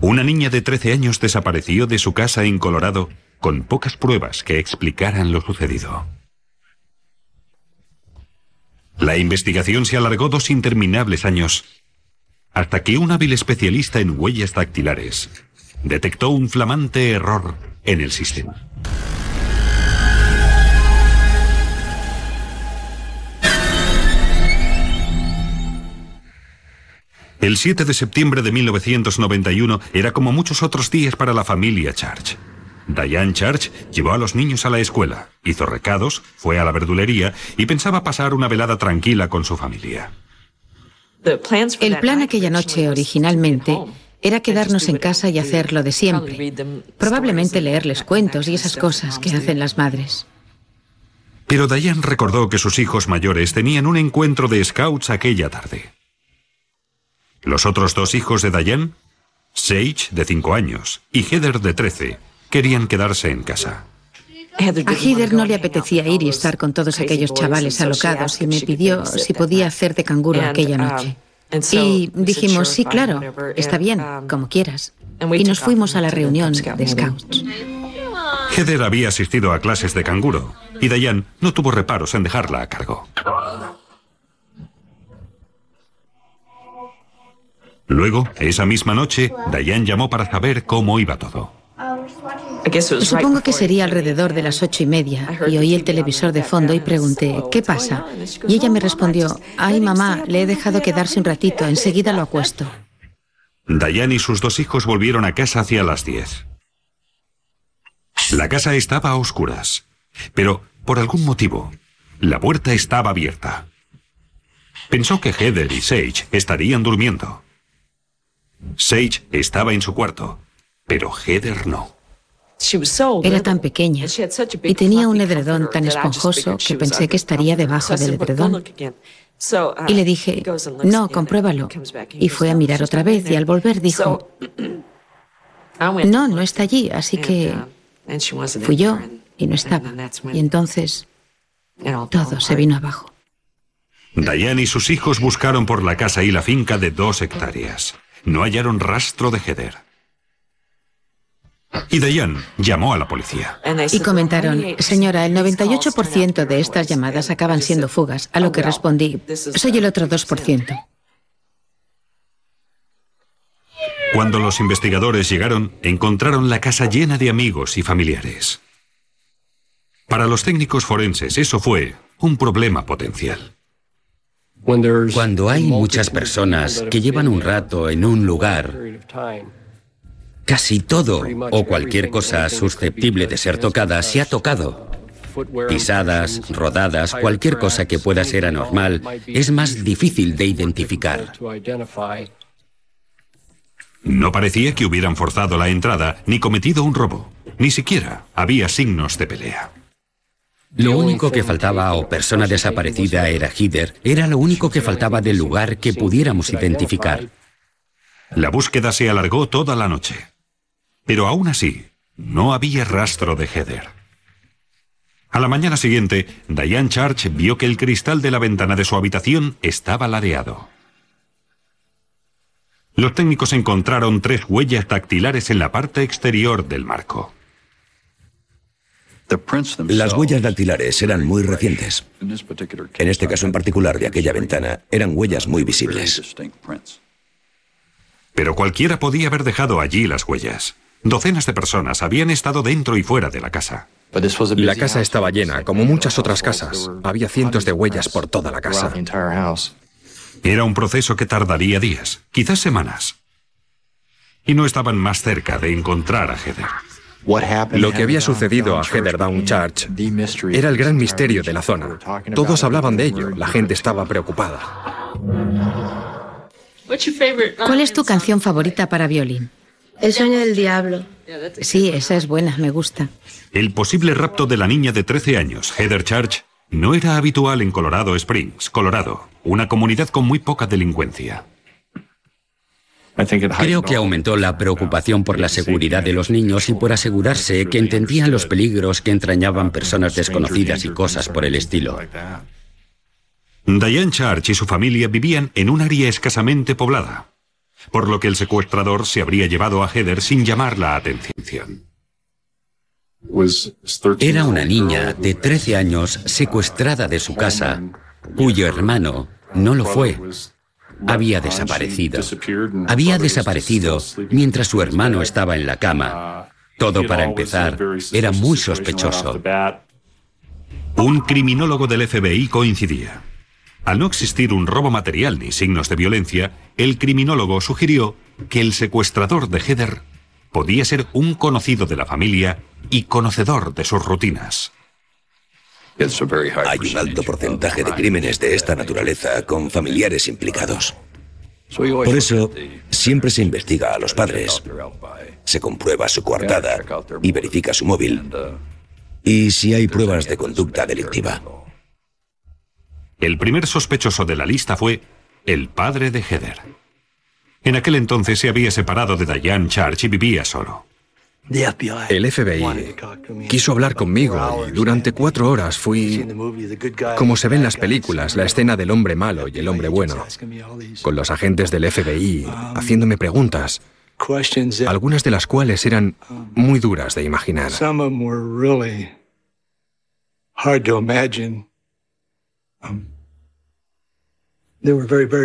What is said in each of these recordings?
Una niña de 13 años desapareció de su casa en Colorado con pocas pruebas que explicaran lo sucedido. La investigación se alargó dos interminables años hasta que un hábil especialista en huellas dactilares detectó un flamante error en el sistema. El 7 de septiembre de 1991 era como muchos otros días para la familia Church. Diane Church llevó a los niños a la escuela, hizo recados, fue a la verdulería y pensaba pasar una velada tranquila con su familia. El plan aquella noche originalmente era quedarnos en casa y hacer lo de siempre. Probablemente leerles cuentos y esas cosas que hacen las madres. Pero Diane recordó que sus hijos mayores tenían un encuentro de scouts aquella tarde. Los otros dos hijos de Diane, Sage, de 5 años, y Heather, de 13, querían quedarse en casa. A Heather no le apetecía ir y estar con todos aquellos chavales alocados y me pidió si podía hacer de canguro aquella noche. Y dijimos, sí, claro, está bien, como quieras. Y nos fuimos a la reunión de Scouts. Heather había asistido a clases de canguro y Diane no tuvo reparos en dejarla a cargo. Luego, esa misma noche, Diane llamó para saber cómo iba todo. Supongo que sería alrededor de las ocho y media y oí el televisor de fondo y pregunté, ¿qué pasa? Y ella me respondió, ay mamá, le he dejado quedarse un ratito, enseguida lo acuesto. Diane y sus dos hijos volvieron a casa hacia las diez. La casa estaba a oscuras, pero por algún motivo, la puerta estaba abierta. Pensó que Heather y Sage estarían durmiendo. Sage estaba en su cuarto, pero Heather no. Era tan pequeña y tenía un edredón tan esponjoso que pensé que estaría debajo del edredón. Y le dije, no, compruébalo. Y fue a mirar otra vez y al volver dijo, no, no está allí, así que fui yo y no estaba. Y entonces todo se vino abajo. Diane y sus hijos buscaron por la casa y la finca de dos hectáreas. No hallaron rastro de Heather. Y Diane llamó a la policía. Y comentaron, señora, el 98% de estas llamadas acaban siendo fugas, a lo que respondí, soy el otro 2%. Cuando los investigadores llegaron, encontraron la casa llena de amigos y familiares. Para los técnicos forenses eso fue un problema potencial. Cuando hay muchas personas que llevan un rato en un lugar, casi todo o cualquier cosa susceptible de ser tocada se ha tocado. Pisadas, rodadas, cualquier cosa que pueda ser anormal es más difícil de identificar. No parecía que hubieran forzado la entrada ni cometido un robo. Ni siquiera había signos de pelea. Lo único que faltaba o persona desaparecida era Heather, era lo único que faltaba del lugar que pudiéramos identificar. La búsqueda se alargó toda la noche. Pero aún así, no había rastro de Heather. A la mañana siguiente, Diane Church vio que el cristal de la ventana de su habitación estaba ladeado. Los técnicos encontraron tres huellas dactilares en la parte exterior del marco. Las huellas dactilares eran muy recientes. En este caso en particular de aquella ventana, eran huellas muy visibles. Pero cualquiera podía haber dejado allí las huellas. Docenas de personas habían estado dentro y fuera de la casa. La casa estaba llena, como muchas otras casas. Había cientos de huellas por toda la casa. Era un proceso que tardaría días, quizás semanas. Y no estaban más cerca de encontrar a Heather. Lo que había sucedido a Heather Down Church era el gran misterio de la zona. Todos hablaban de ello, la gente estaba preocupada. ¿Cuál es tu canción favorita para violín? El sueño del diablo. Sí, esa es buena, me gusta. El posible rapto de la niña de 13 años, Heather Church, no era habitual en Colorado Springs, Colorado, una comunidad con muy poca delincuencia. Creo que aumentó la preocupación por la seguridad de los niños y por asegurarse que entendían los peligros que entrañaban personas desconocidas y cosas por el estilo. Diane Church y su familia vivían en un área escasamente poblada, por lo que el secuestrador se habría llevado a Heather sin llamar la atención. Era una niña de 13 años secuestrada de su casa, cuyo hermano no lo fue había desaparecido. Había desaparecido mientras su hermano estaba en la cama. Todo para empezar era muy sospechoso. Un criminólogo del FBI coincidía. Al no existir un robo material ni signos de violencia, el criminólogo sugirió que el secuestrador de Heather podía ser un conocido de la familia y conocedor de sus rutinas. Hay un alto porcentaje de crímenes de esta naturaleza con familiares implicados. Por eso, siempre se investiga a los padres, se comprueba su coartada y verifica su móvil. Y si hay pruebas de conducta delictiva. El primer sospechoso de la lista fue el padre de Heather. En aquel entonces se había separado de Diane Church y vivía solo. El FBI quiso hablar conmigo y durante cuatro horas fui, como se ve en las películas, la escena del hombre malo y el hombre bueno, con los agentes del FBI haciéndome preguntas, algunas de las cuales eran muy duras de imaginar.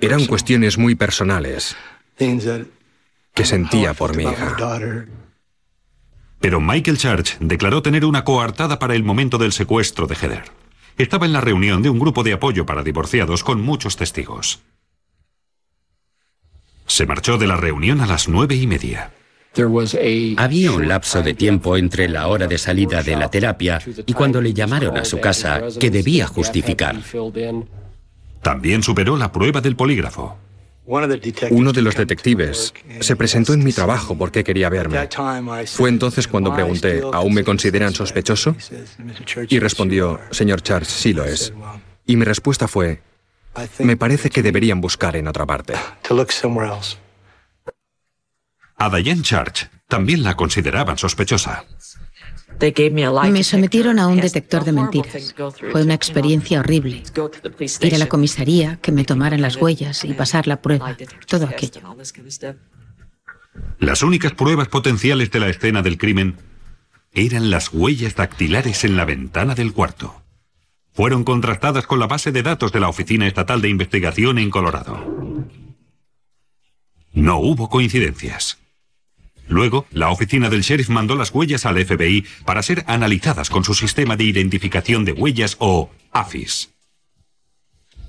Eran cuestiones muy personales que sentía por mi hija. Pero Michael Church declaró tener una coartada para el momento del secuestro de Heather. Estaba en la reunión de un grupo de apoyo para divorciados con muchos testigos. Se marchó de la reunión a las nueve y media. Había un lapso de tiempo entre la hora de salida de la terapia y cuando le llamaron a su casa que debía justificar. También superó la prueba del polígrafo. Uno de los detectives se presentó en mi trabajo porque quería verme. Fue entonces cuando pregunté, ¿aún me consideran sospechoso? Y respondió, señor Charles, sí lo es. Y mi respuesta fue, me parece que deberían buscar en otra parte. A Diane Church también la consideraban sospechosa. Me sometieron a un detector de mentiras. Fue una experiencia horrible. Ir a la comisaría, que me tomaran las huellas y pasar la prueba, todo aquello. Las únicas pruebas potenciales de la escena del crimen eran las huellas dactilares en la ventana del cuarto. Fueron contrastadas con la base de datos de la Oficina Estatal de Investigación en Colorado. No hubo coincidencias. Luego, la oficina del sheriff mandó las huellas al FBI para ser analizadas con su sistema de identificación de huellas o AFIS.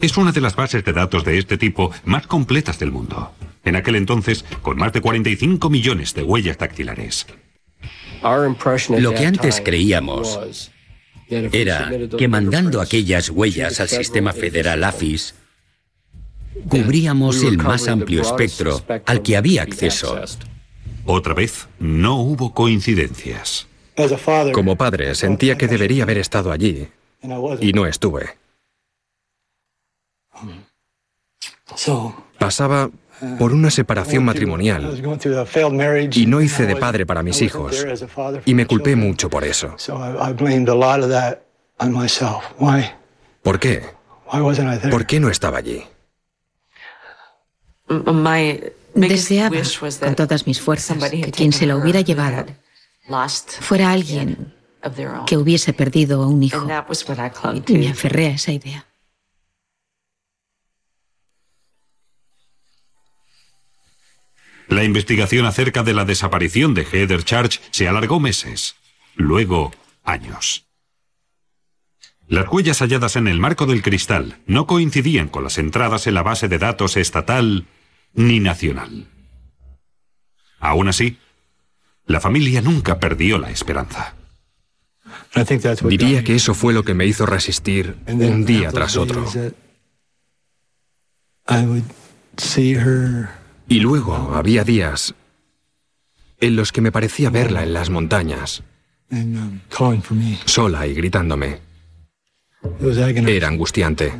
Es una de las bases de datos de este tipo más completas del mundo. En aquel entonces, con más de 45 millones de huellas dactilares. Lo que antes creíamos era que mandando aquellas huellas al sistema federal AFIS, cubríamos el más amplio espectro al que había acceso. Otra vez, no hubo coincidencias. Como padre, sentía que debería haber estado allí y no estuve. Pasaba por una separación matrimonial y no hice de padre para mis hijos y me culpé mucho por eso. ¿Por qué? ¿Por qué no estaba allí? Deseaba con todas mis fuerzas que quien se lo hubiera llevado fuera alguien que hubiese perdido a un hijo. Y me aferré a esa idea. La investigación acerca de la desaparición de Heather Church se alargó meses, luego años. Las huellas halladas en el marco del cristal no coincidían con las entradas en la base de datos estatal ni nacional. Aún así, La familia nunca perdió la esperanza. Diría que eso fue lo que me hizo resistir un día tras otro. Y luego había días en los que me parecía verla en las montañas, sola y gritándome. Era angustiante.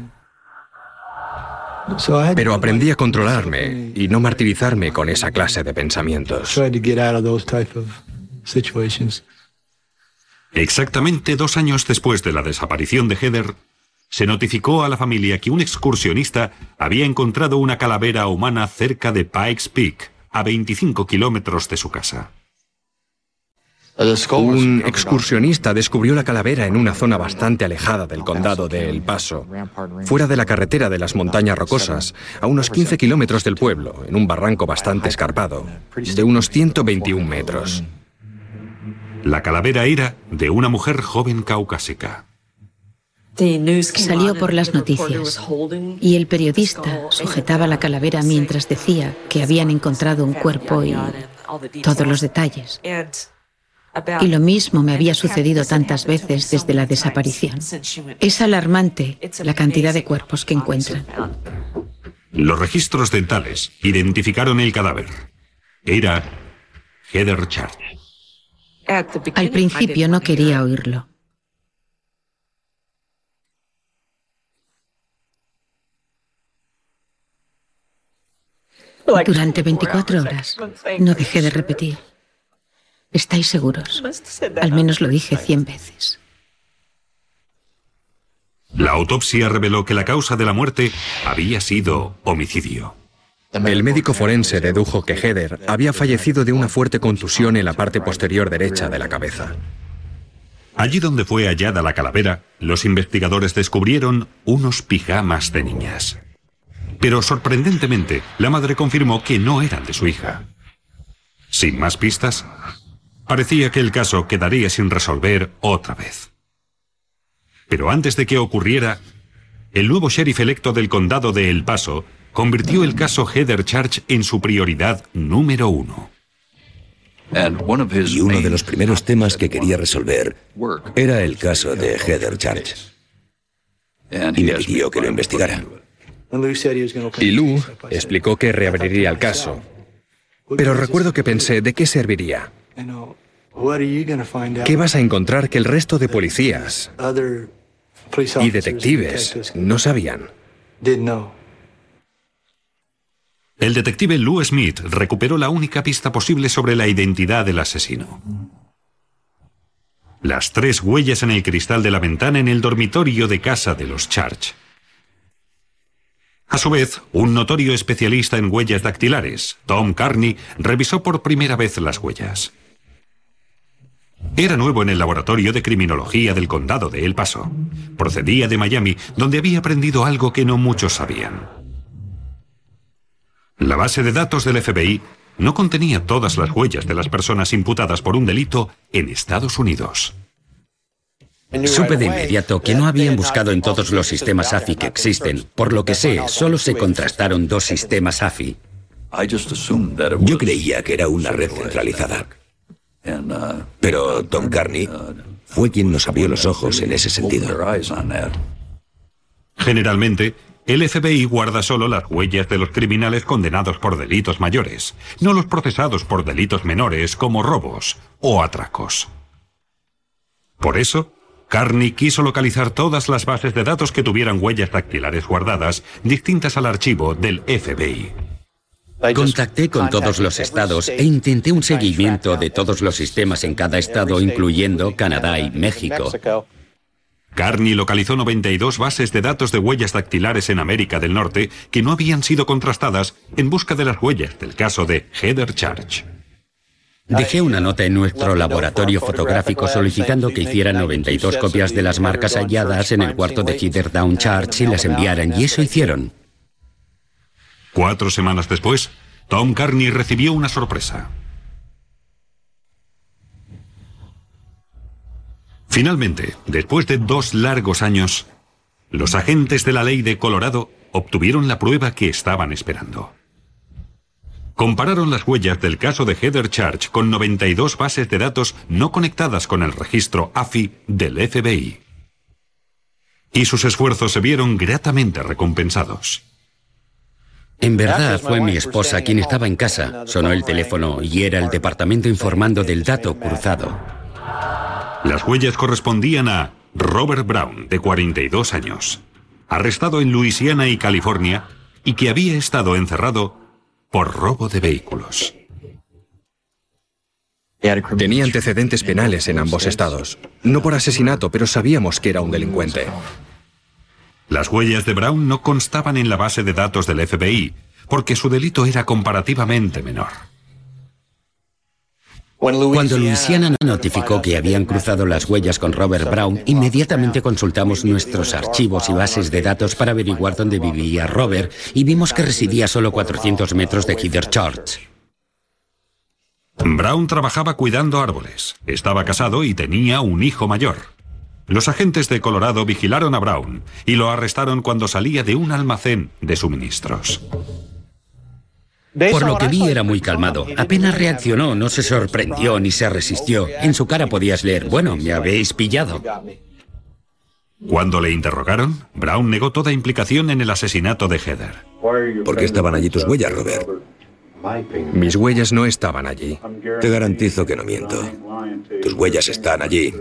Pero aprendí a controlarme y no martirizarme con esa clase de pensamientos. Exactamente dos años después de la desaparición de Heather, se notificó a la familia que un excursionista había encontrado una calavera humana cerca de Pikes Peak, a 25 kilómetros de su casa. Un excursionista descubrió la calavera en una zona bastante alejada del condado de El Paso, fuera de la carretera de las montañas rocosas, a unos 15 kilómetros del pueblo, en un barranco bastante escarpado, de unos 121 metros. La calavera era de una mujer joven caucásica. Salió por las noticias y el periodista sujetaba la calavera mientras decía que habían encontrado un cuerpo y todos los detalles. Y lo mismo me había sucedido tantas veces desde la desaparición. Es alarmante la cantidad de cuerpos que encuentran. Los registros dentales identificaron el cadáver. Era Heather Chart. Al principio no quería oírlo. Durante 24 horas no dejé de repetir. ¿Estáis seguros? Al menos lo dije 100 veces. La autopsia reveló que la causa de la muerte había sido homicidio. El médico forense dedujo que Heather había fallecido de una fuerte contusión en la parte posterior derecha de la cabeza. Allí donde fue hallada la calavera, los investigadores descubrieron unos pijamas de niñas. Pero sorprendentemente, la madre confirmó que no eran de su hija. Sin más pistas, parecía que el caso quedaría sin resolver otra vez. Pero antes de que ocurriera, el nuevo sheriff electo del condado de El Paso convirtió el caso Heather Church en su prioridad número uno. Y uno de los primeros temas que quería resolver era el caso de Heather Church. Y me pidió que lo investigara. Y Lou explicó que reabriría el caso. Pero recuerdo que pensé, ¿de qué serviría? ¿Qué vas a encontrar que el resto de policías y detectives no sabían? El detective Lou Smith recuperó la única pista posible sobre la identidad del asesino. Las tres huellas en el cristal de la ventana en el dormitorio de casa de los Church. A su vez, un notorio especialista en huellas dactilares, Tom Carney, revisó por primera vez las huellas. Era nuevo en el laboratorio de criminología del condado de El Paso. Procedía de Miami, donde había aprendido algo que no muchos sabían. La base de datos del FBI no contenía todas las huellas de las personas imputadas por un delito en Estados Unidos. Supe de inmediato que no habían buscado en todos los sistemas AFI que existen. Por lo que sé, solo se contrastaron dos sistemas AFI. Yo creía que era una red centralizada. Pero Tom Carney fue quien nos abrió los ojos en ese sentido. Generalmente, el FBI guarda solo las huellas de los criminales condenados por delitos mayores, no los procesados por delitos menores como robos o atracos. Por eso, Carney quiso localizar todas las bases de datos que tuvieran huellas dactilares guardadas, distintas al archivo del FBI. Contacté con todos los estados e intenté un seguimiento de todos los sistemas en cada estado, incluyendo Canadá y México. Carney localizó 92 bases de datos de huellas dactilares en América del Norte que no habían sido contrastadas en busca de las huellas del caso de Heather Church. Dejé una nota en nuestro laboratorio fotográfico solicitando que hicieran 92 copias de las marcas halladas en el cuarto de Heather Down Church y las enviaran, y eso hicieron. Cuatro semanas después, Tom Carney recibió una sorpresa. Finalmente, después de dos largos años, los agentes de la ley de Colorado obtuvieron la prueba que estaban esperando. Compararon las huellas del caso de Heather Church con 92 bases de datos no conectadas con el registro AFI del FBI. Y sus esfuerzos se vieron gratamente recompensados. En verdad fue mi esposa quien estaba en casa. Sonó el teléfono y era el departamento informando del dato cruzado. Las huellas correspondían a Robert Brown, de 42 años, arrestado en Luisiana y California y que había estado encerrado por robo de vehículos. Tenía antecedentes penales en ambos estados. No por asesinato, pero sabíamos que era un delincuente. Las huellas de Brown no constaban en la base de datos del FBI, porque su delito era comparativamente menor. Cuando Luisiana notificó que habían cruzado las huellas con Robert Brown, inmediatamente consultamos nuestros archivos y bases de datos para averiguar dónde vivía Robert y vimos que residía a solo 400 metros de Heather Church. Brown trabajaba cuidando árboles, estaba casado y tenía un hijo mayor. Los agentes de Colorado vigilaron a Brown y lo arrestaron cuando salía de un almacén de suministros. Por lo que vi era muy calmado. Apenas reaccionó, no se sorprendió ni se resistió. En su cara podías leer, bueno, me habéis pillado. Cuando le interrogaron, Brown negó toda implicación en el asesinato de Heather. ¿Por qué estaban allí tus huellas, Robert? Mis huellas no estaban allí. Te garantizo que no miento. Tus huellas están allí.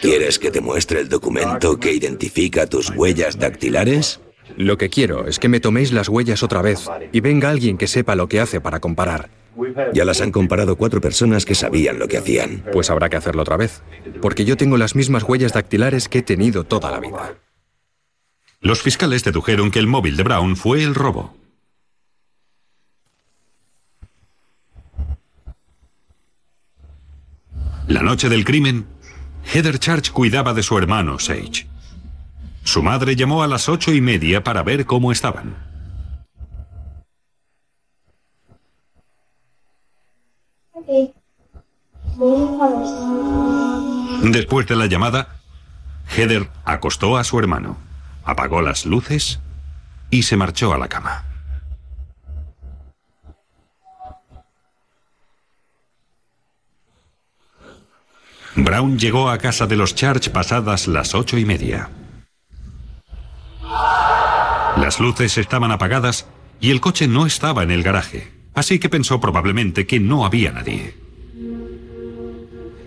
¿Quieres que te muestre el documento que identifica tus huellas dactilares? Lo que quiero es que me toméis las huellas otra vez y venga alguien que sepa lo que hace para comparar. Ya las han comparado cuatro personas que sabían lo que hacían. Pues habrá que hacerlo otra vez, porque yo tengo las mismas huellas dactilares que he tenido toda la vida. Los fiscales dedujeron que el móvil de Brown fue el robo. La noche del crimen, Heather Church cuidaba de su hermano Sage. Su madre llamó a las ocho y media para ver cómo estaban. Después de la llamada, Heather acostó a su hermano, apagó las luces y se marchó a la cama. Brown llegó a casa de los Church pasadas las ocho y media. Las luces estaban apagadas y el coche no estaba en el garaje, así que pensó probablemente que no había nadie.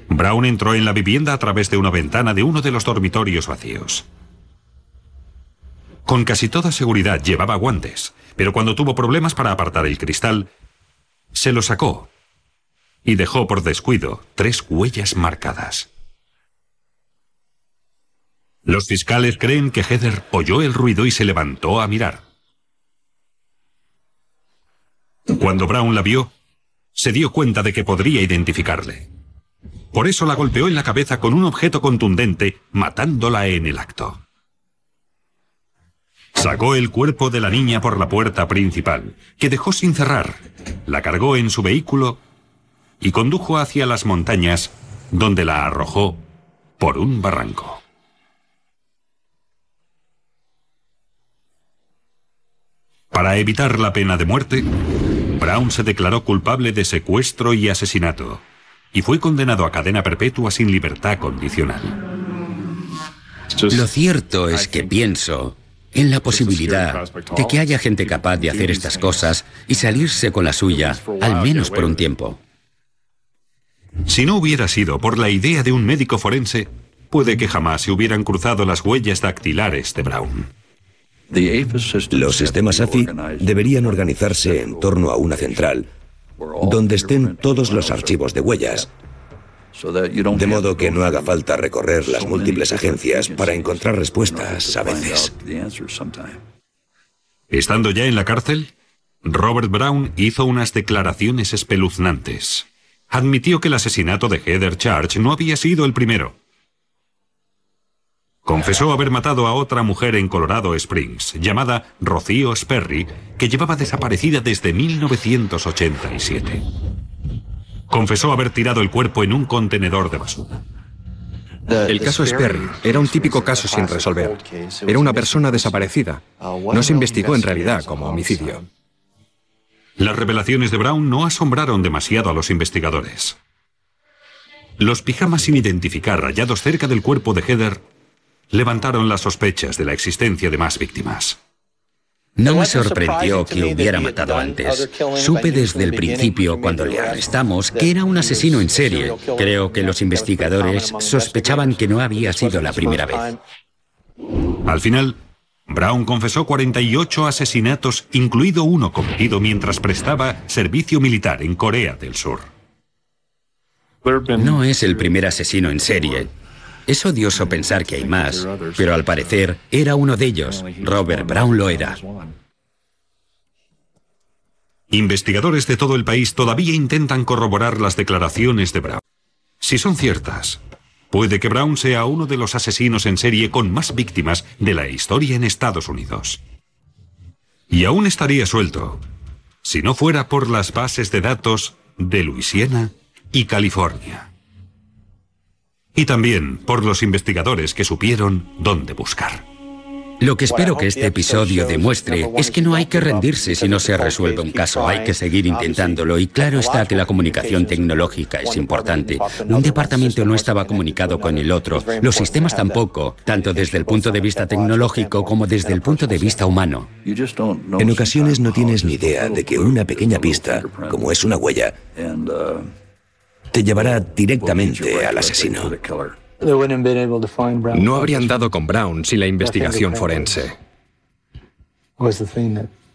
Brown entró en la vivienda a través de una ventana de uno de los dormitorios vacíos. Con casi toda seguridad llevaba guantes, pero cuando tuvo problemas para apartar el cristal, se lo sacó y dejó por descuido tres huellas marcadas. Los fiscales creen que Heather oyó el ruido y se levantó a mirar. Cuando Brown la vio, se dio cuenta de que podría identificarle. Por eso la golpeó en la cabeza con un objeto contundente, matándola en el acto. Sacó el cuerpo de la niña por la puerta principal, que dejó sin cerrar, la cargó en su vehículo y condujo hacia las montañas, donde la arrojó por un barranco. Para evitar la pena de muerte, Brown se declaró culpable de secuestro y asesinato y fue condenado a cadena perpetua sin libertad condicional. Lo cierto es que pienso en la posibilidad de que haya gente capaz de hacer estas cosas y salirse con la suya, al menos por un tiempo. Si no hubiera sido por la idea de un médico forense, puede que jamás se hubieran cruzado las huellas dactilares de Brown. Los sistemas AFI deberían organizarse en torno a una central, donde estén todos los archivos de huellas, de modo que no haga falta recorrer las múltiples agencias para encontrar respuestas a veces. Estando ya en la cárcel, Robert Brown hizo unas declaraciones espeluznantes admitió que el asesinato de Heather Church no había sido el primero. Confesó haber matado a otra mujer en Colorado Springs, llamada Rocío Sperry, que llevaba desaparecida desde 1987. Confesó haber tirado el cuerpo en un contenedor de basura. El caso Sperry era un típico caso sin resolver. Era una persona desaparecida. No se investigó en realidad como homicidio. Las revelaciones de Brown no asombraron demasiado a los investigadores. Los pijamas sin identificar hallados cerca del cuerpo de Heather levantaron las sospechas de la existencia de más víctimas. No me sorprendió que hubiera matado antes. Supe desde el principio, cuando le arrestamos, que era un asesino en serie. Creo que los investigadores sospechaban que no había sido la primera vez. Al final, Brown confesó 48 asesinatos, incluido uno cometido mientras prestaba servicio militar en Corea del Sur. No es el primer asesino en serie. Es odioso pensar que hay más, pero al parecer era uno de ellos. Robert Brown lo era. Investigadores de todo el país todavía intentan corroborar las declaraciones de Brown. Si son ciertas, puede que Brown sea uno de los asesinos en serie con más víctimas de la historia en Estados Unidos. Y aún estaría suelto, si no fuera por las bases de datos de Luisiana y California y también por los investigadores que supieron dónde buscar. Lo que espero que este episodio demuestre es que no hay que rendirse si no se resuelve un caso, hay que seguir intentándolo y claro está que la comunicación tecnológica es importante. Un departamento no estaba comunicado con el otro, los sistemas tampoco, tanto desde el punto de vista tecnológico como desde el punto de vista humano. En ocasiones no tienes ni idea de que una pequeña pista, como es una huella, te llevará directamente al asesino. No habrían dado con Brown sin la investigación forense.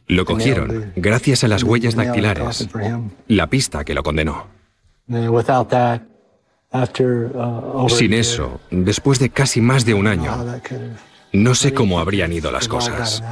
Lo cogieron gracias a las huellas dactilares, la pista que lo condenó. Sin eso, después de casi más de un año, no sé cómo habrían ido las cosas.